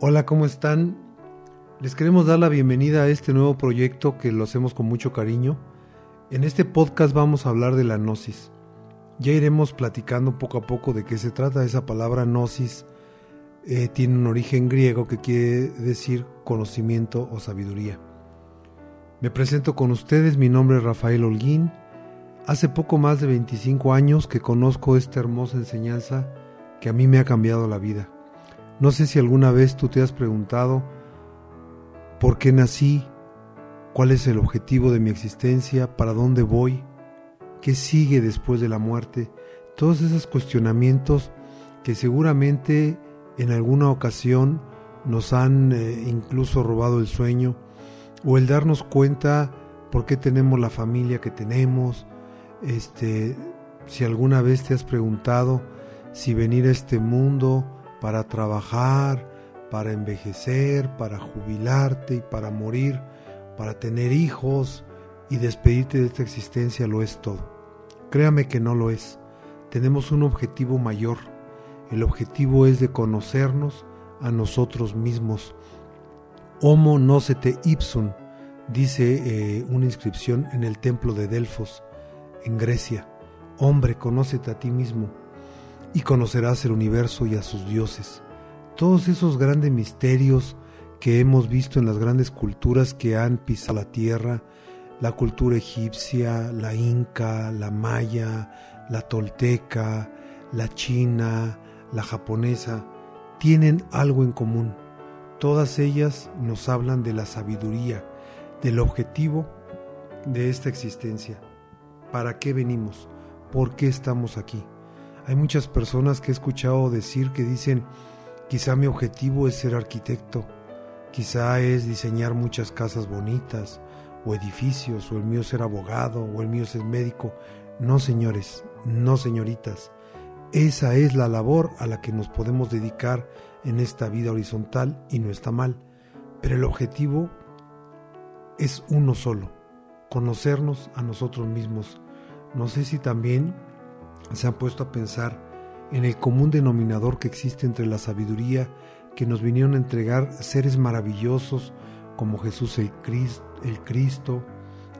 Hola, ¿cómo están? Les queremos dar la bienvenida a este nuevo proyecto que lo hacemos con mucho cariño. En este podcast vamos a hablar de la gnosis. Ya iremos platicando poco a poco de qué se trata. Esa palabra gnosis eh, tiene un origen griego que quiere decir conocimiento o sabiduría. Me presento con ustedes, mi nombre es Rafael Holguín. Hace poco más de 25 años que conozco esta hermosa enseñanza que a mí me ha cambiado la vida. No sé si alguna vez tú te has preguntado por qué nací, cuál es el objetivo de mi existencia, para dónde voy, qué sigue después de la muerte, todos esos cuestionamientos que seguramente en alguna ocasión nos han eh, incluso robado el sueño o el darnos cuenta por qué tenemos la familia que tenemos, este, si alguna vez te has preguntado si venir a este mundo para trabajar, para envejecer, para jubilarte y para morir, para tener hijos y despedirte de esta existencia lo es todo. Créame que no lo es. Tenemos un objetivo mayor. El objetivo es de conocernos a nosotros mismos. Homo nocete ipsum, dice eh, una inscripción en el templo de Delfos, en Grecia. Hombre, conócete a ti mismo y conocerás el universo y a sus dioses. Todos esos grandes misterios que hemos visto en las grandes culturas que han pisado la tierra, la cultura egipcia, la inca, la maya, la tolteca, la china, la japonesa, tienen algo en común. Todas ellas nos hablan de la sabiduría, del objetivo de esta existencia. ¿Para qué venimos? ¿Por qué estamos aquí? Hay muchas personas que he escuchado decir que dicen, quizá mi objetivo es ser arquitecto, quizá es diseñar muchas casas bonitas o edificios, o el mío ser abogado, o el mío ser médico. No, señores, no, señoritas. Esa es la labor a la que nos podemos dedicar en esta vida horizontal y no está mal. Pero el objetivo es uno solo, conocernos a nosotros mismos. No sé si también se han puesto a pensar en el común denominador que existe entre la sabiduría que nos vinieron a entregar seres maravillosos como Jesús el Cristo,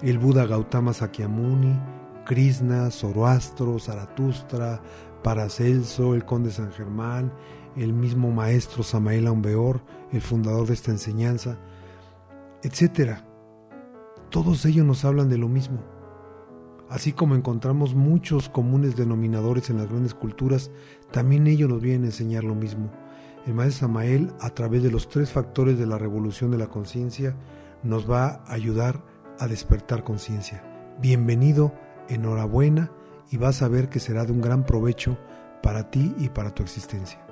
el, Buda Gautama Sakyamuni, Krishna, Zoroastro, Zaratustra, Paracelso, el Conde San Germán, el mismo maestro Samael Aumbeor, el fundador de esta enseñanza, etc. Todos ellos nos hablan de lo mismo Así como encontramos muchos comunes denominadores en las grandes culturas, también ellos nos vienen a enseñar lo mismo. El maestro Samael, a través de los tres factores de la revolución de la conciencia, nos va a ayudar a despertar conciencia. Bienvenido, enhorabuena y vas a ver que será de un gran provecho para ti y para tu existencia.